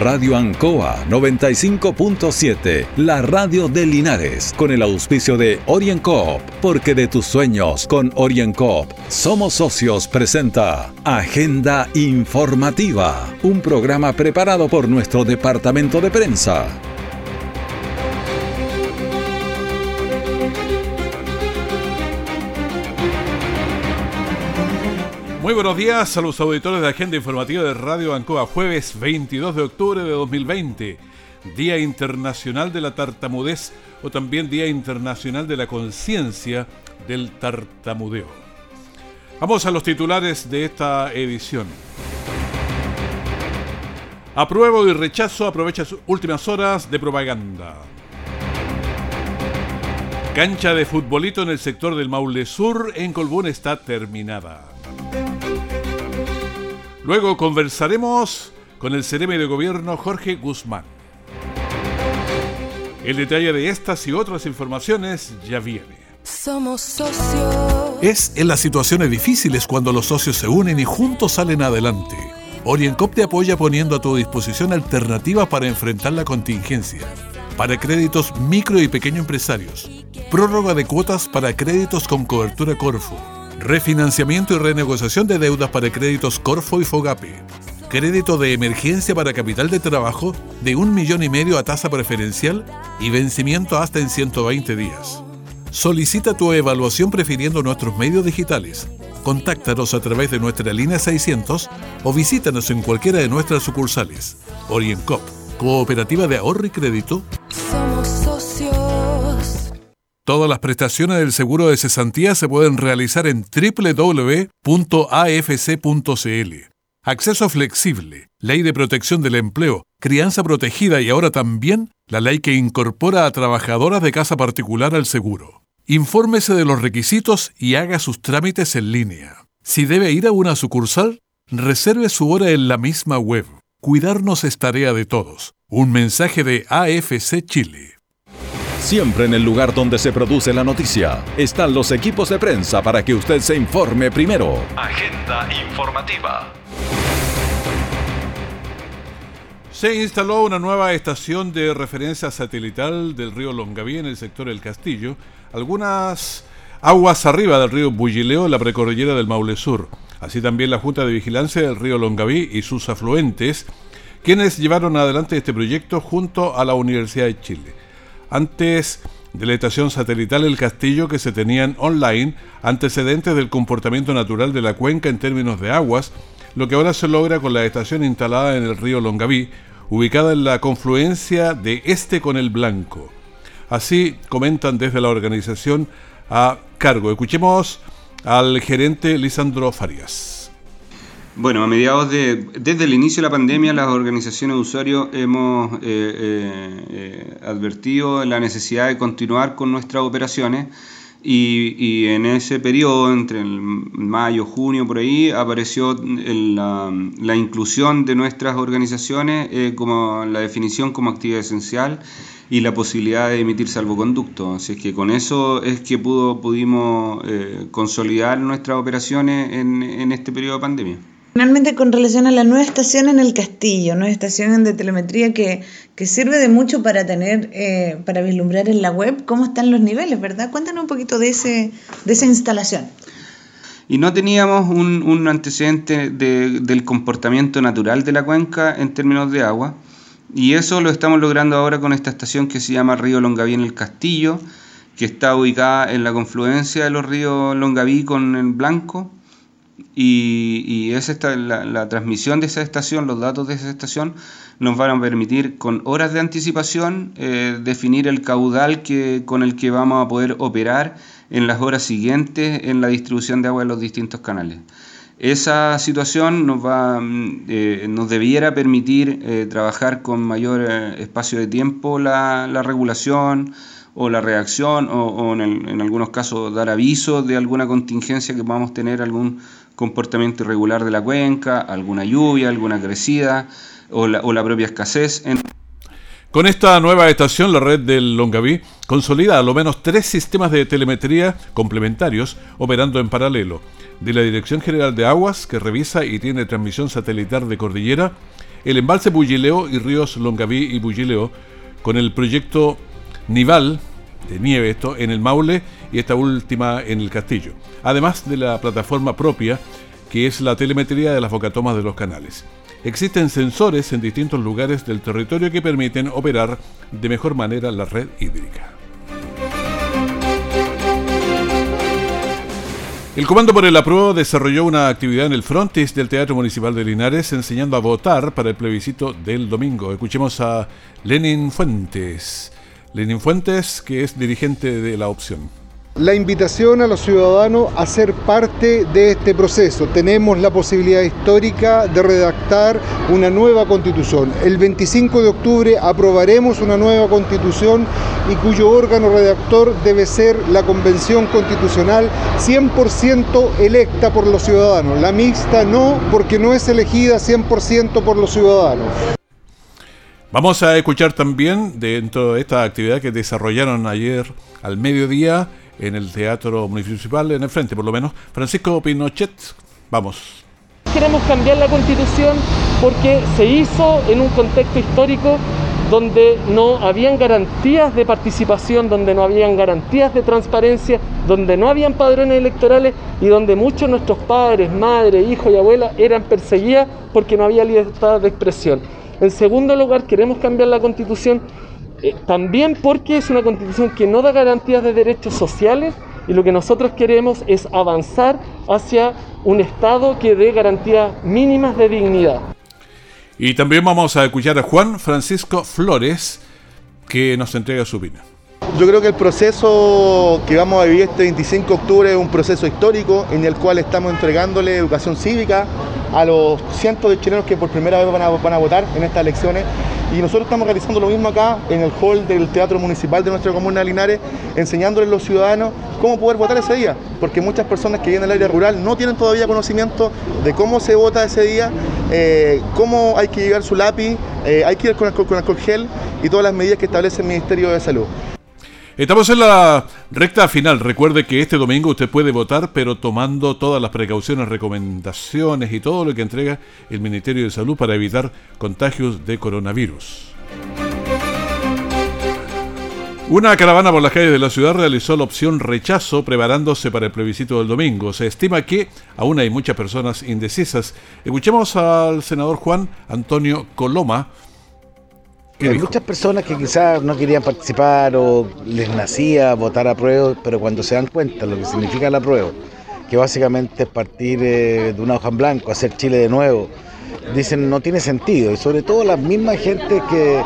Radio Ancoa 95.7, la radio de Linares, con el auspicio de OrienCoop, porque de tus sueños con OrienCoop somos socios presenta Agenda Informativa, un programa preparado por nuestro departamento de prensa. Muy buenos días a los auditores de Agenda Informativa de Radio Ancoa, jueves 22 de octubre de 2020, Día Internacional de la Tartamudez o también Día Internacional de la Conciencia del Tartamudeo. Vamos a los titulares de esta edición. Apruebo y rechazo aprovecha sus últimas horas de propaganda. Cancha de futbolito en el sector del Maule Sur en Colbún está terminada. Luego conversaremos con el CRM de Gobierno Jorge Guzmán. El detalle de estas y otras informaciones ya viene. Somos socios. Es en las situaciones difíciles cuando los socios se unen y juntos salen adelante. Oriencop te apoya poniendo a tu disposición alternativas para enfrentar la contingencia. Para créditos micro y pequeño empresarios. Prórroga de cuotas para créditos con cobertura Corfo Refinanciamiento y renegociación de deudas para créditos Corfo y Fogape. Crédito de emergencia para capital de trabajo de un millón y medio a tasa preferencial y vencimiento hasta en 120 días. Solicita tu evaluación prefiriendo nuestros medios digitales. Contáctanos a través de nuestra línea 600 o visítanos en cualquiera de nuestras sucursales. OrientCop, Cooperativa de Ahorro y Crédito. Todas las prestaciones del seguro de cesantía se pueden realizar en www.afc.cl. Acceso flexible, ley de protección del empleo, crianza protegida y ahora también la ley que incorpora a trabajadoras de casa particular al seguro. Infórmese de los requisitos y haga sus trámites en línea. Si debe ir a una sucursal, reserve su hora en la misma web. Cuidarnos es tarea de todos. Un mensaje de AFC Chile. Siempre en el lugar donde se produce la noticia están los equipos de prensa para que usted se informe primero. Agenda informativa. Se instaló una nueva estación de referencia satelital del río Longaví en el sector del Castillo, algunas aguas arriba del río Bullileo en la precordillera del Maule Sur. Así también la Junta de Vigilancia del río Longaví y sus afluentes, quienes llevaron adelante este proyecto junto a la Universidad de Chile antes de la estación satelital El Castillo que se tenían online antecedentes del comportamiento natural de la cuenca en términos de aguas, lo que ahora se logra con la estación instalada en el río Longaví, ubicada en la confluencia de este con el Blanco. Así comentan desde la organización a cargo. Escuchemos al gerente Lisandro Farias. Bueno, a mediados de, desde el inicio de la pandemia, las organizaciones de usuarios hemos eh, eh, eh, advertido la necesidad de continuar con nuestras operaciones y, en ese periodo, entre el mayo, junio, por ahí, apareció la, la, inclusión de nuestras organizaciones como la definición como actividad esencial y la posibilidad de emitir salvoconducto. Así es que con eso es que pudo, pudimos consolidar nuestras operaciones en, en este periodo de pandemia. Finalmente, con relación a la nueva estación en el castillo, nueva estación de telemetría que, sirve de mucho para tener, eh, para vislumbrar en la web cómo están los niveles, ¿verdad? Cuéntanos un poquito de, ese, de esa instalación. Y no teníamos un, antecedente del comportamiento natural de la cuenca en términos de agua, y eso lo estamos logrando ahora con esta estación que se llama Río Longaví en el Castillo, que está ubicada en la confluencia de los ríos Longaví con el Blanco y, es esta, la, transmisión de esa estación, los datos de esa estación, nos van a permitir con horas de anticipación eh, definir el caudal que, con el que vamos a poder operar en las horas siguientes en la distribución de agua en los distintos canales. Esa situación nos, va, mm, eh, nos debiera permitir eh, trabajar con mayor espacio de tiempo la, la regulación, o la reacción o, en, en, algunos casos dar aviso de alguna contingencia que podamos tener algún comportamiento irregular de la cuenca, alguna lluvia, alguna crecida o la, propia escasez. Con esta nueva estación, la red del Longaví consolida a lo menos tres sistemas de telemetría complementarios operando en paralelo. De la Dirección General de Aguas, que revisa y tiene transmisión satelital de cordillera, el embalse Bullileo y ríos Longaví y Bullileo con el proyecto Nival de nieve esto en el Maule y esta última en el Castillo, además de la plataforma propia que es la telemetría de las bocatomas de los canales. Existen sensores en distintos lugares del territorio que permiten operar de mejor manera la red hídrica. El Comando por el Apruebo desarrolló una actividad en el frontis del Teatro Municipal de Linares enseñando a votar para el plebiscito del domingo. Escuchemos a Lenin Fuentes. Lenin Fuentes, que es dirigente de la opción la invitación a los ciudadanos a ser parte de este proceso. Tenemos la posibilidad histórica de redactar una nueva constitución. El 25 de octubre aprobaremos una nueva constitución y cuyo órgano redactor debe ser la Convención Constitucional 100% electa por los ciudadanos. La mixta no, porque no es elegida 100% por los ciudadanos. Vamos a escuchar también dentro de esta actividad que desarrollaron ayer al mediodía en el Teatro Municipal, en el frente por lo menos. Francisco Pinochet, vamos. Queremos cambiar la constitución porque se hizo en un contexto histórico donde no habían garantías de participación, donde no habían garantías de transparencia, donde no habían padrones electorales y donde muchos de nuestros padres, madres, hijos y abuelas eran perseguidas porque no había libertad de expresión. En segundo lugar, queremos cambiar la constitución eh, también porque es una constitución que no da garantías de derechos sociales y lo que nosotros queremos es avanzar hacia un Estado que dé garantías mínimas de dignidad. Y también vamos a escuchar a Juan Francisco Flores, que nos entrega su opinión. Yo creo que el proceso que vamos a vivir este 25 de octubre es un proceso histórico en el cual estamos entregándole educación cívica a los cientos de chilenos que por primera vez van a, votar en estas elecciones y nosotros estamos realizando lo mismo acá en el hall del Teatro Municipal de nuestra comuna de Linares, enseñándoles a los ciudadanos cómo poder votar ese día, porque muchas personas que vienen del área rural no tienen todavía conocimiento de cómo se vota ese día, eh, cómo hay que llevar su lápiz, eh, hay que ir con el, con y todas las medidas que establece el Ministerio de Salud. Estamos en la recta final. Recuerde que este domingo usted puede votar, pero tomando todas las precauciones, recomendaciones y todo lo que entrega el Ministerio de Salud para evitar contagios de coronavirus. Una caravana por las calles de la ciudad realizó la opción rechazo preparándose para el plebiscito del domingo. Se estima que aún hay muchas personas indecisas. Escuchemos al senador Juan Antonio Coloma, hay muchas personas que quizás no querían participar o les nacía votar a prueba, pero cuando se dan cuenta lo que significa la prueba, que básicamente es partir eh, de una hoja en blanco, hacer Chile de nuevo, dicen no tiene sentido. Y sobre todo la misma gente que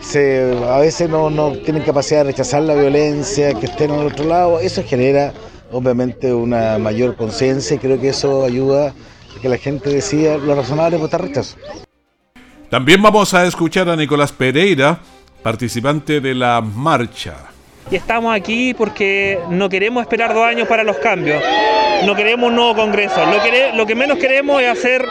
se, a veces no, no tienen capacidad de rechazar la violencia, que estén al otro lado, eso genera obviamente una mayor conciencia y creo que eso ayuda a que la gente decida lo razonable es votar rechazo. También vamos a escuchar a Nicolás Pereira, participante de la marcha. Y estamos aquí porque no queremos esperar dos años para los cambios. No queremos un nuevo Congreso. Lo que, lo que menos queremos es hacer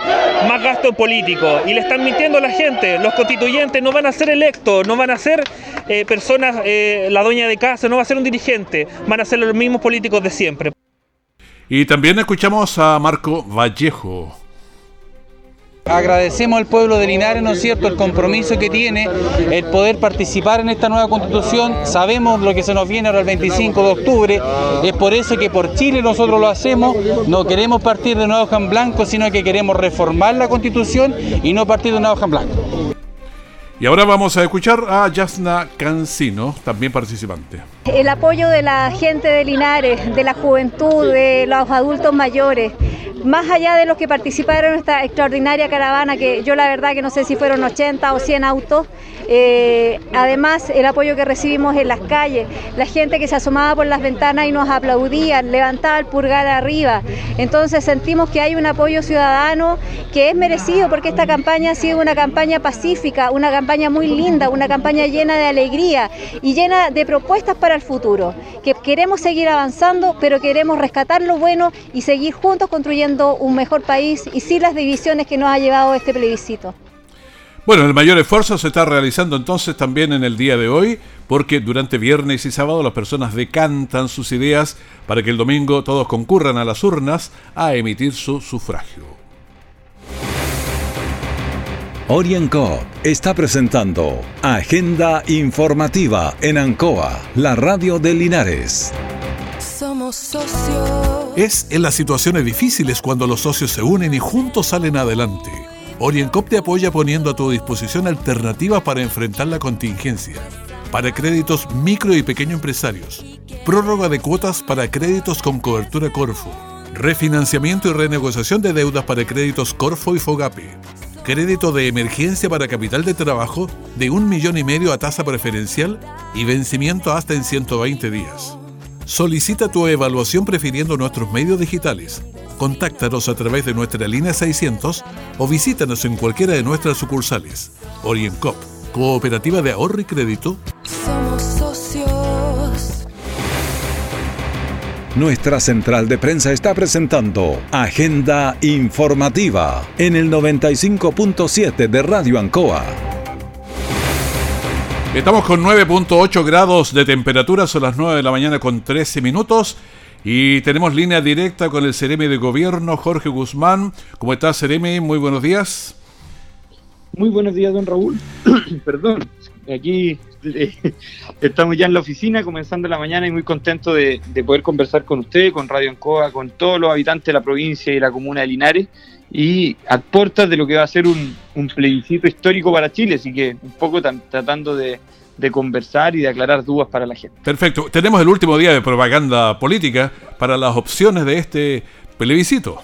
más gasto político. Y le están mintiendo a la gente. Los constituyentes no van a ser electos, no van a ser eh, personas, eh, la dueña de casa, no va a ser un dirigente. Van a ser los mismos políticos de siempre. Y también escuchamos a Marco Vallejo, Agradecemos al pueblo de Linares, ¿no es cierto?, el compromiso que tiene, el poder participar en esta nueva constitución. Sabemos lo que se nos viene ahora el 25 de octubre. Es por eso que por Chile nosotros lo hacemos. No queremos partir de una hoja en blanco, sino que queremos reformar la constitución y no partir de una hoja en blanco. Y ahora vamos a escuchar a Yasna Cancino, también participante. El apoyo de la gente de Linares, de la juventud, de los adultos mayores, más allá de los que participaron en esta extraordinaria caravana, que yo la verdad que no sé si fueron 80 o 100 autos, eh, además el apoyo que recibimos en las calles, la gente que se asomaba por las ventanas y nos aplaudía, levantaba el pulgar arriba, entonces sentimos que hay un apoyo ciudadano que es merecido porque esta campaña ha sido una campaña pacífica, una campaña muy linda, una campaña llena de alegría y llena de propuestas para el futuro, que queremos seguir avanzando, pero queremos rescatar lo bueno y seguir juntos construyendo un mejor país y sin las divisiones que nos ha llevado este plebiscito. Bueno, el mayor esfuerzo se está realizando entonces también en el día de hoy, porque durante viernes y sábado las personas decantan sus ideas para que el domingo todos concurran a las urnas a emitir su sufragio. OrienCo está presentando Agenda Informativa en Ancoa, la radio de Linares. Somos socios. Es en las situaciones difíciles cuando los socios se unen y juntos salen adelante. OrienCop te apoya poniendo a tu disposición alternativas para enfrentar la contingencia. Para créditos micro y pequeño empresarios. Prórroga de cuotas para créditos con cobertura Corfo. Refinanciamiento y renegociación de deudas para créditos Corfo y Fogape crédito de emergencia para capital de trabajo de un millón y medio a tasa preferencial y vencimiento hasta en 120 días. Solicita tu evaluación prefiriendo nuestros medios digitales. Contáctanos a través de nuestra línea 600 o visítanos en cualquiera de nuestras sucursales. OrientCop, Cooperativa de Ahorro y Crédito. Somos socios. Nuestra central de prensa está presentando Agenda Informativa en el 95.7 de Radio Ancoa. Estamos con 9.8 grados de temperatura, son las 9 de la mañana con 13 minutos y tenemos línea directa con el Ceremi de Gobierno, Jorge Guzmán. ¿Cómo estás, Ceremi? Muy buenos días. Muy buenos días, don Raúl. Perdón, aquí eh, estamos ya en la oficina, comenzando la mañana y muy contento de, de, poder conversar con usted, con Radio Ancoa, con todos los habitantes de la provincia y la comuna de Linares y a puertas de lo que va a ser un, un plebiscito histórico para Chile, así que un poco tratando de, de conversar y de aclarar dudas para la gente. Perfecto. Tenemos el último día de propaganda política para las opciones de este plebiscito.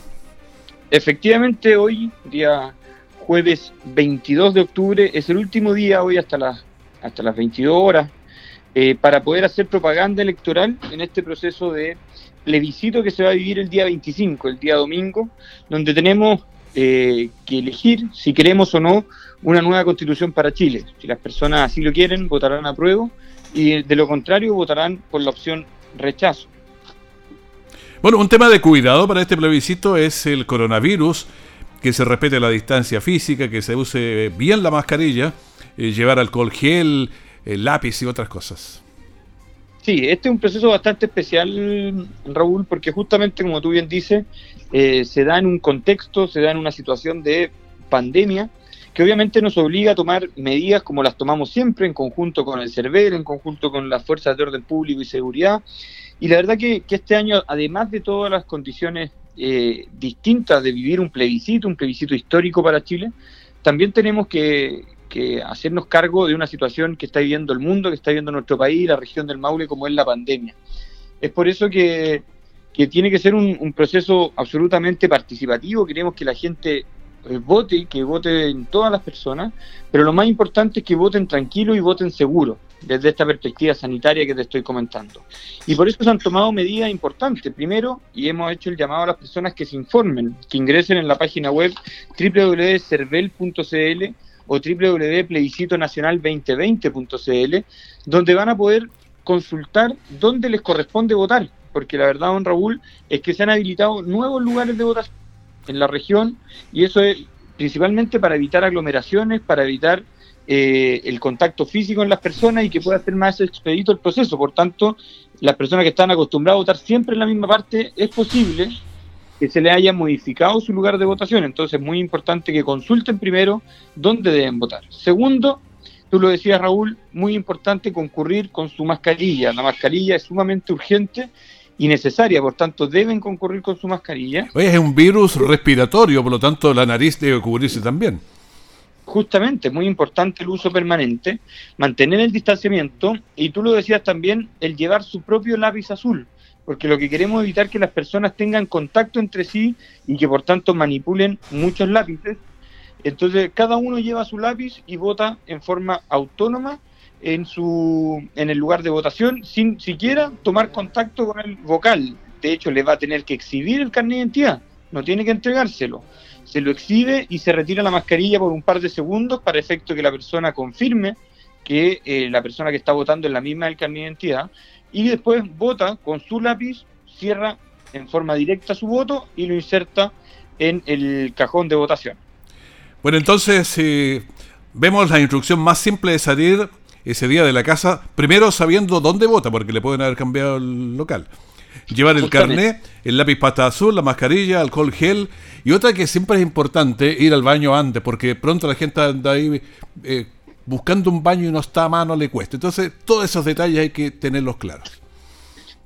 Efectivamente, hoy, día jueves 22 de octubre, es el último día, hoy hasta las, hasta las 22 horas, eh, para poder hacer propaganda electoral en este proceso de plebiscito que se va a vivir el día 25, el día domingo, donde tenemos eh, que elegir si queremos o no una nueva constitución para Chile. Si las personas así lo quieren, votarán a prueba y de lo contrario votarán por la opción rechazo. Bueno, un tema de cuidado para este plebiscito es el coronavirus, que se respete la distancia física, que se use bien la mascarilla, eh, llevar alcohol gel, el lápiz y otras cosas. Sí, este es un proceso bastante especial, Raúl, porque justamente como tú bien dices, eh, se da en un contexto, se da en una situación de pandemia, que obviamente nos obliga a tomar medidas como las tomamos siempre, en conjunto con el CERVEL, en conjunto con las fuerzas de orden público y seguridad. Y la verdad que, que este año, además de todas las condiciones eh, distintas de vivir un plebiscito, un plebiscito histórico para Chile, también tenemos que, hacernos cargo de una situación que está viviendo el mundo, que está viviendo nuestro país, la región del Maule, como es la pandemia. Es por eso que, tiene que ser un, proceso absolutamente participativo, queremos que la gente vote, que voten todas las personas, pero lo más importante es que voten tranquilo y voten seguro, desde esta perspectiva sanitaria que te estoy comentando. Y por eso se han tomado medidas importantes. Primero, y hemos hecho el llamado a las personas que se informen, que ingresen en la página web www.cervel.cl o www.plebiscitonacional2020.cl, donde van a poder consultar dónde les corresponde votar, porque la verdad, don Raúl, es que se han habilitado nuevos lugares de votación en la región y eso es principalmente para evitar aglomeraciones, para evitar eh, el contacto físico en las personas y que pueda ser más expedito el proceso. Por tanto, las personas que están acostumbradas a votar siempre en la misma parte, es posible que se le haya modificado su lugar de votación. Entonces es muy importante que consulten primero dónde deben votar. Segundo, tú lo decías Raúl, muy importante concurrir con su mascarilla. La mascarilla es sumamente urgente y necesaria, por tanto deben concurrir con su mascarilla. Oye, es un virus respiratorio, por lo tanto la nariz debe cubrirse también. Justamente, muy importante el uso permanente, mantener el distanciamiento y tú lo decías también, el llevar su propio lápiz azul, porque lo que queremos es evitar que las personas tengan contacto entre sí y que por tanto manipulen muchos lápices. Entonces, cada uno lleva su lápiz y vota en forma autónoma en su en el lugar de votación sin siquiera tomar contacto con el vocal. De hecho, le va a tener que exhibir el carnet de identidad, no tiene que entregárselo. Se lo exhibe y se retira la mascarilla por un par de segundos para efecto que la persona confirme que eh, la persona que está votando es la misma del carnet de identidad y después vota con su lápiz, cierra en forma directa su voto y lo inserta en el cajón de votación. Bueno, entonces si vemos la instrucción más simple de salir ese día de la casa, primero sabiendo dónde vota, porque le pueden haber cambiado el local. Llevar el carnet, el lápiz pasta azul, la mascarilla, alcohol gel y otra que siempre es importante, ir al baño antes, porque pronto la gente anda ahí eh, buscando un baño y no está a mano, le cuesta. Entonces, todos esos detalles hay que tenerlos claros.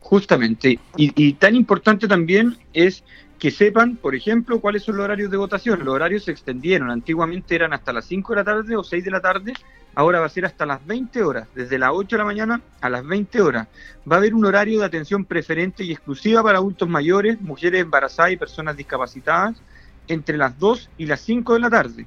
Justamente. Y, y tan importante también es que sepan, por ejemplo, cuáles son los horarios de votación. Los horarios se extendieron. Antiguamente eran hasta las 5 de la tarde o 6 de la tarde. Ahora va a ser hasta las 20 horas, desde las 8 de la mañana a las 20 horas. Va a haber un horario de atención preferente y exclusiva para adultos mayores, mujeres embarazadas y personas discapacitadas entre las 2 y las 5 de la tarde.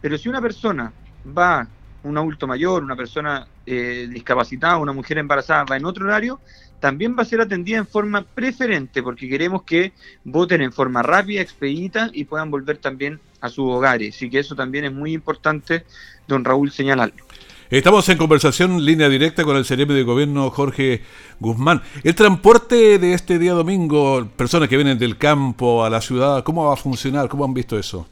Pero si una persona va, un adulto mayor, una persona eh, discapacitada, una mujer embarazada, va en otro horario, también va a ser atendida en forma preferente, porque queremos que voten en forma rápida, expedita y puedan volver también a sus hogares. Así que eso también es muy importante, don Raúl, señalarlo. Estamos en conversación línea directa con el CRM de gobierno Jorge Guzmán. El transporte de este día domingo, personas que vienen del campo a la ciudad, ¿cómo va a funcionar? ¿Cómo han visto eso?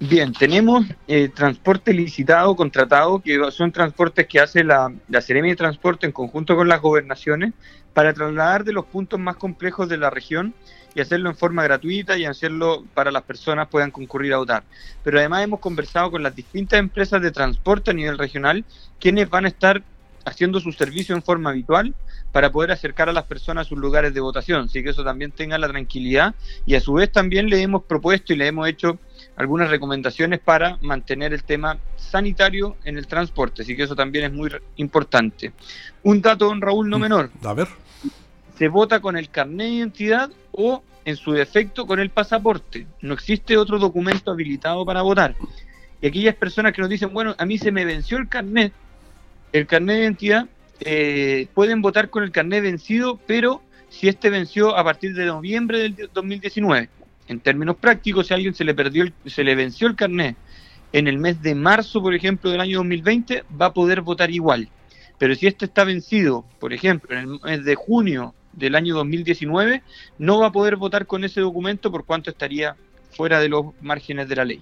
Bien, tenemos eh, transporte licitado, contratado, que son transportes que hace la, la Seremi de Transporte en conjunto con las gobernaciones para trasladar de los puntos más complejos de la región y hacerlo en forma gratuita y hacerlo para las personas puedan concurrir a votar. Pero además hemos conversado con las distintas empresas de transporte a nivel regional, quienes van a estar haciendo su servicio en forma habitual para poder acercar a las personas a sus lugares de votación, así que eso también tenga la tranquilidad y a su vez también le hemos propuesto y le hemos hecho algunas recomendaciones para mantener el tema sanitario en el transporte, así que eso también es muy importante. Un dato, don Raúl, no menor. A ver. Se vota con el carnet de identidad o, en su defecto, con el pasaporte. No existe otro documento habilitado para votar. Y aquellas personas que nos dicen, bueno, a mí se me venció el carnet, el carnet de identidad, eh, pueden votar con el carnet vencido, pero si este venció a partir de noviembre del 2019. En términos prácticos, si a alguien se le perdió, el- se le venció el carnet en el mes de marzo, por ejemplo, del año 2020, va a poder votar igual. Pero si este está vencido, por ejemplo, en el mes de junio del año 2019, no va a poder votar con ese documento por cuanto estaría fuera de los márgenes de la ley.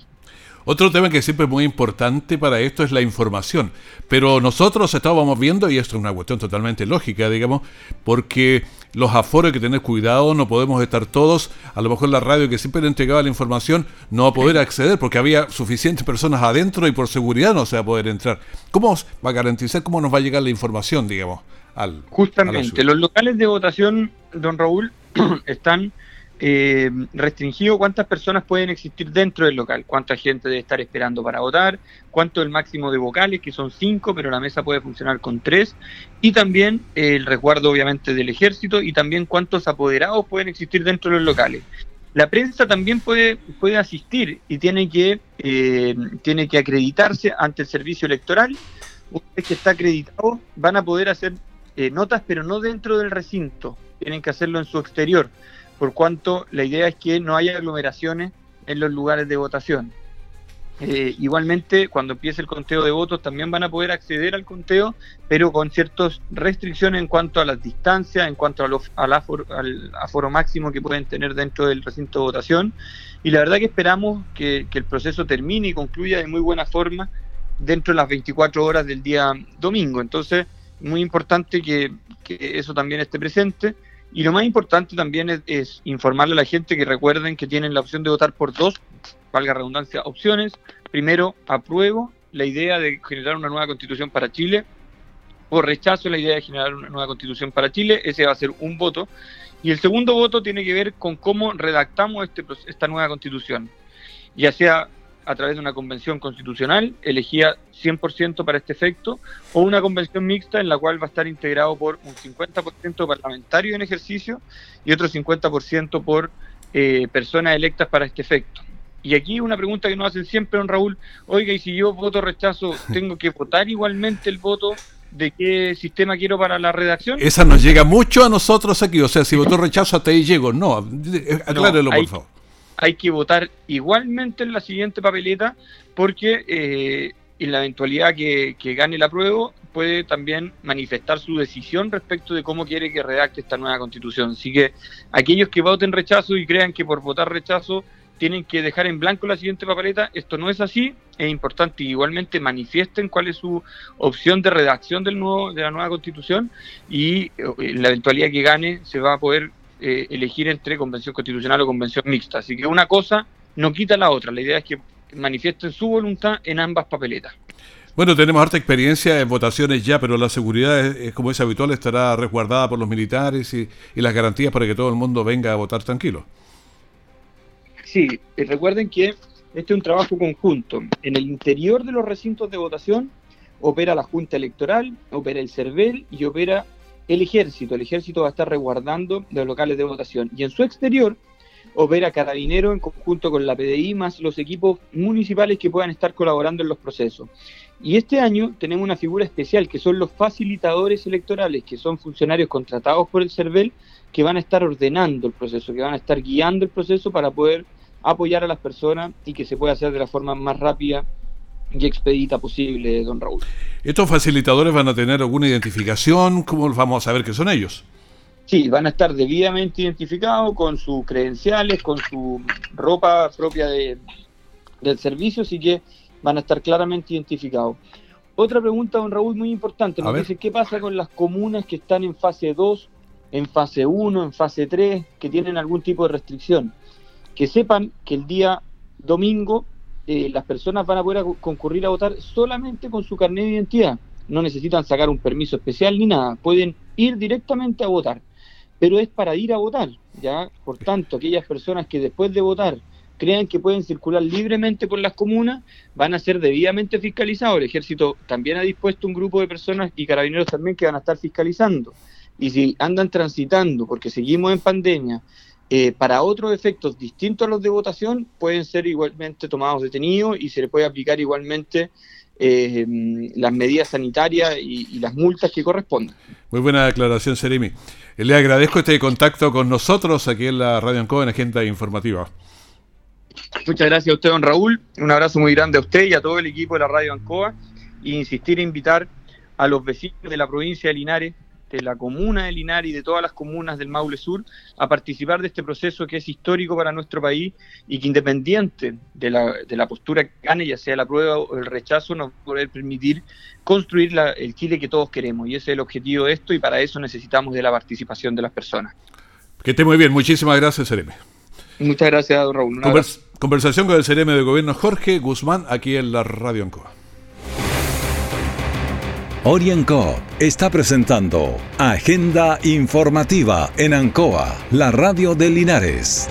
Otro tema que siempre es muy importante para esto es la información. Pero nosotros estábamos viendo, y esto es una cuestión totalmente lógica, digamos, porque los aforos hay que tener cuidado, no podemos estar todos, a lo mejor la radio que siempre le entregaba la información no va a poder acceder porque había suficientes personas adentro y por seguridad no se va a poder entrar. ¿Cómo va a garantizar cómo nos va a llegar la información, digamos, al... Justamente, los locales de votación, don Raúl, están eh, restringidos cuántas personas pueden existir dentro del local, cuánta gente debe estar esperando para votar, cuánto el máximo de vocales, que son cinco, pero la mesa puede funcionar con tres, y también eh, el resguardo obviamente del ejército y también cuántos apoderados pueden existir dentro de los locales. La prensa también puede, puede asistir y tiene que, eh, tiene que acreditarse ante el servicio electoral. Vez que está acreditado, van a poder hacer eh, notas, pero no dentro del recinto. Tienen que hacerlo en su exterior, por cuanto la idea es que no haya aglomeraciones en los lugares de votación. Eh, igualmente, cuando empiece el conteo de votos, también van a poder acceder al conteo, pero con ciertas restricciones en cuanto a las distancias, en cuanto a los- al, aforo, al aforo máximo que pueden tener dentro del recinto de votación. Y la verdad que esperamos que, el proceso termine y concluya de muy buena forma dentro de las 24 horas del día domingo. Entonces, muy importante que eso también esté presente. Y lo más importante también es, informarle a la gente que recuerden que tienen la opción de votar por dos, valga redundancia, opciones. Primero, apruebo la idea de generar una nueva constitución para Chile o rechazo la idea de generar una nueva constitución para Chile. Ese va a ser un voto. Y el segundo voto tiene que ver con cómo redactamos este, esta nueva constitución, ya sea a través de una convención constitucional elegida 100% para este efecto, o una convención mixta en la cual va a estar integrado por un 50% parlamentario en ejercicio y otro 50% por eh, personas electas para este efecto. Y aquí una pregunta que nos hacen siempre, don Raúl, oiga, y si yo voto rechazo, ¿tengo que votar igualmente el voto de qué sistema quiero para la redacción? Esa nos llega mucho a nosotros aquí, o sea, si votó rechazo hasta ahí llego. No, aclárelo, por favor. Hay que votar igualmente en la siguiente papeleta porque eh, en la eventualidad que, gane el apruebo puede también manifestar su decisión respecto de cómo quiere que redacte esta nueva constitución. Así que aquellos que voten rechazo y crean que por votar rechazo tienen que dejar en blanco la siguiente papeleta, esto no es así, es importante igualmente manifiesten cuál es su opción de redacción del nuevo, de la nueva constitución y eh, en la eventualidad que gane se va a poder eh, elegir entre convención constitucional o convención mixta. Así que una cosa no quita la otra. La idea es que manifiesten su voluntad en ambas papeletas. Bueno, tenemos harta experiencia en votaciones ya, pero la seguridad, es, como es habitual, estará resguardada por los militares y, las garantías para que todo el mundo venga a votar tranquilo. Sí, eh, recuerden que este es un trabajo conjunto. En el interior de los recintos de votación opera la Junta Electoral, opera el CERVEL y opera el Ejército. El Ejército va a estar resguardando los locales de votación. Y en su exterior opera Carabinero en conjunto con la PDI más los equipos municipales que puedan estar colaborando en los procesos. Y este año tenemos una figura especial que son los facilitadores electorales, que son funcionarios contratados por el CERVEL que van a estar ordenando el proceso, que van a estar guiando el proceso para poder apoyar a las personas y que se pueda hacer de la forma más rápida y expedita posible, don Raúl. ¿Estos facilitadores van a tener alguna identificación? ¿Cómo vamos a saber que son ellos? Sí, van a estar debidamente identificados con sus credenciales, con su ropa propia de, del servicio, así que van a estar claramente identificados. Otra pregunta, don Raúl, muy importante. Nos dice, ¿qué pasa con las comunas que están en fase 2, en fase 1, en fase 3, que tienen algún tipo de restricción? Que sepan que el día domingo eh, las personas van a poder concurrir a votar solamente con su carnet de identidad. No necesitan sacar un permiso especial ni nada. Pueden ir directamente a votar. Pero es para ir a votar, ¿ya? Por tanto, aquellas personas que después de votar crean que pueden circular libremente por las comunas, van a ser debidamente fiscalizados. El ejército también ha dispuesto un grupo de personas y carabineros también que van a estar fiscalizando. Y si andan transitando, porque seguimos en pandemia, eh, para otros efectos distintos a los de votación, pueden ser igualmente tomados detenidos y se les puede aplicar igualmente eh, las medidas sanitarias y, las multas que correspondan. Muy buena declaración, Seremi. Le agradezco este contacto con nosotros aquí en la Radio Ancoa en Agenda Informativa. Muchas gracias a usted, don Raúl. Un abrazo muy grande a usted y a todo el equipo de la Radio Ancoa. Y insistir en invitar a los vecinos de la provincia de Linares, de la comuna de Linares y de todas las comunas del Maule Sur a participar de este proceso que es histórico para nuestro país y que independiente de la, de la postura que gane, ya sea la prueba o el rechazo, nos va a poder permitir construir el Chile que todos queremos. Y ese es el objetivo de esto y para eso necesitamos de la participación de las personas. Que esté muy bien. Muchísimas gracias, Sereme. Muchas gracias, Raúl. conversación con el CRM de Gobierno Jorge Guzmán aquí en la Radio Ancoa. Orienco está presentando Agenda Informativa en Ancoa, la radio de Linares.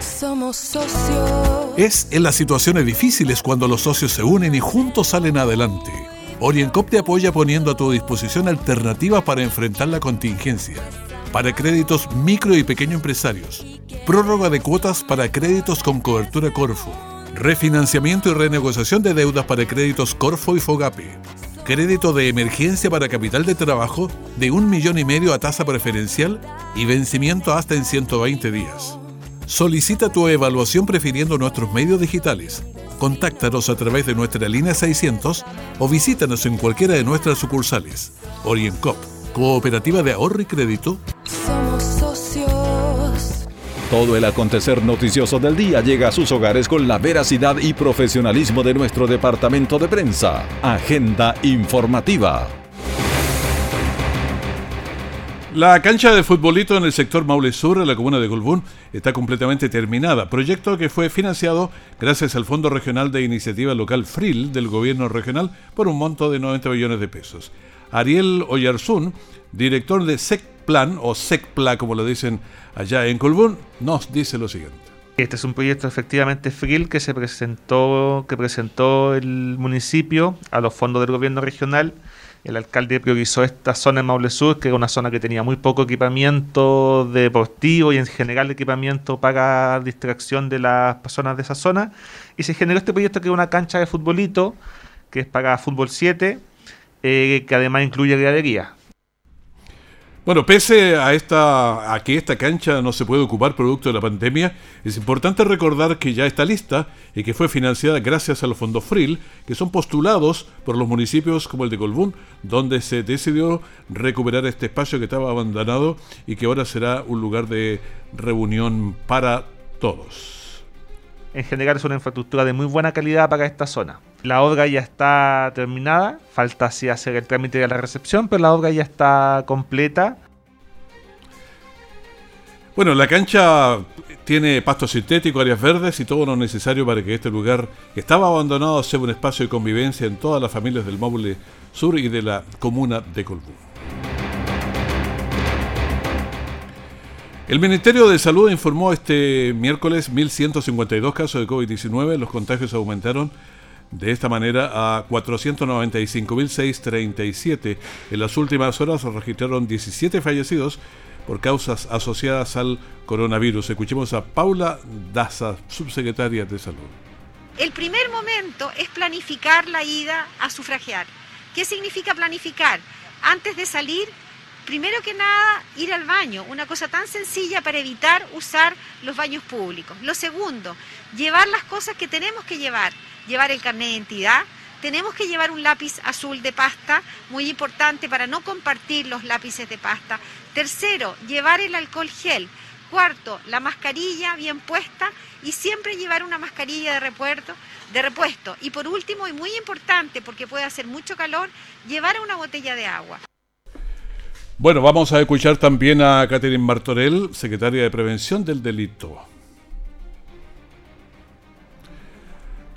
Somos socios. Es en las situaciones difíciles cuando los socios se unen y juntos salen adelante. Oriencop te apoya poniendo a tu disposición alternativas para enfrentar la contingencia para créditos micro y pequeño empresarios, prórroga de cuotas para créditos con cobertura Corfo, refinanciamiento y renegociación de deudas para créditos Corfo y Fogape, crédito de emergencia para capital de trabajo de un millón y medio a tasa preferencial y vencimiento hasta en 120 días. Solicita tu evaluación prefiriendo nuestros medios digitales. Contáctanos a través de nuestra línea 600 o visítanos en cualquiera de nuestras sucursales. OrientCop Cooperativa de Ahorro y Crédito. Todo el acontecer noticioso del día llega a sus hogares con la veracidad y profesionalismo de nuestro departamento de prensa. Agenda informativa. La cancha de futbolito en el sector Maule Sur, en la comuna de Colbún, está completamente terminada. Proyecto que fue financiado gracias al Fondo Regional de Iniciativa Local FRIL del Gobierno Regional por un monto de 90 millones de pesos. Ariel Oyarzún, director de SECPLAN o SECPLA como lo dicen allá en Colbún, nos dice lo siguiente. Este es un proyecto efectivamente FRIL que se presentó, que presentó el municipio a los fondos del gobierno regional. El alcalde priorizó esta zona en Maule Sur, que era una zona que tenía muy poco equipamiento deportivo y en general equipamiento para distracción de las personas de esa zona. Y se generó este proyecto que es una cancha de futbolito, que es para fútbol 7, eh, que además incluye gradería. Bueno, pese a, esta, a que esta cancha no se puede ocupar producto de la pandemia, es importante recordar que ya está lista y que fue financiada gracias a los fondos FRIL, que son postulados por los municipios como el de Colbún, donde se decidió recuperar este espacio que estaba abandonado y que ahora será un lugar de reunión para todos. En general es una infraestructura de muy buena calidad para esta zona. La obra ya está terminada, falta así hacer el trámite de la recepción, pero la obra ya está completa. Bueno, la cancha tiene pasto sintético, áreas verdes y todo lo necesario para que este lugar que estaba abandonado sea un espacio de convivencia en todas las familias del Maule Sur y de la comuna de Colbún. El Ministerio de Salud informó este miércoles 1.152 casos de COVID-19. Los contagios aumentaron de esta manera a 495.637. En las últimas horas se registraron 17 fallecidos por causas asociadas al coronavirus. Escuchemos a Paula Daza, subsecretaria de Salud. El primer momento es planificar la ida a sufragiar. ¿Qué significa planificar? Antes de salir, primero que nada, ir al baño, una cosa tan sencilla para evitar usar los baños públicos. Lo segundo, llevar las cosas que tenemos que llevar, llevar el carnet de identidad, tenemos que llevar un lápiz azul de pasta, muy importante para no compartir los lápices de pasta. Tercero, llevar el alcohol gel. Cuarto, la mascarilla bien puesta y siempre llevar una mascarilla de repuesto, de repuesto. Y por último, y muy importante porque puede hacer mucho calor, llevar una botella de agua. Bueno, vamos a escuchar también a Catherine Martorell, secretaria de Prevención del Delito.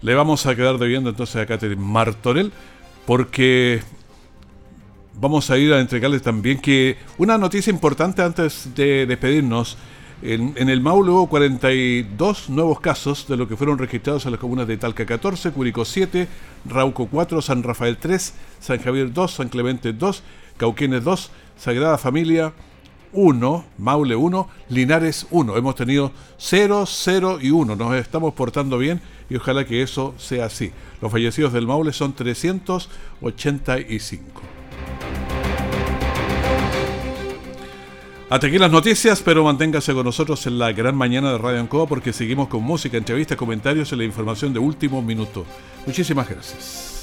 Le vamos a quedar debiendo entonces a Catherine Martorell porque vamos a ir a entregarles también que una noticia importante antes de despedirnos. En, el Maule hubo 42 nuevos casos de lo que fueron registrados en las comunas de Talca 14, Curicó 7, Rauco 4, San Rafael 3, San Javier 2, San Clemente 2, Cauquenes 2, Sagrada Familia 1, Maule 1, Linares 1. Hemos tenido 0, 0 y 1. Nos estamos portando bien y ojalá que eso sea así. Los fallecidos del Maule son 385. Hasta aquí las noticias, pero manténgase con nosotros en la gran mañana de Radio Ancoa porque seguimos con música, entrevistas, comentarios y la información de último minuto. Muchísimas gracias.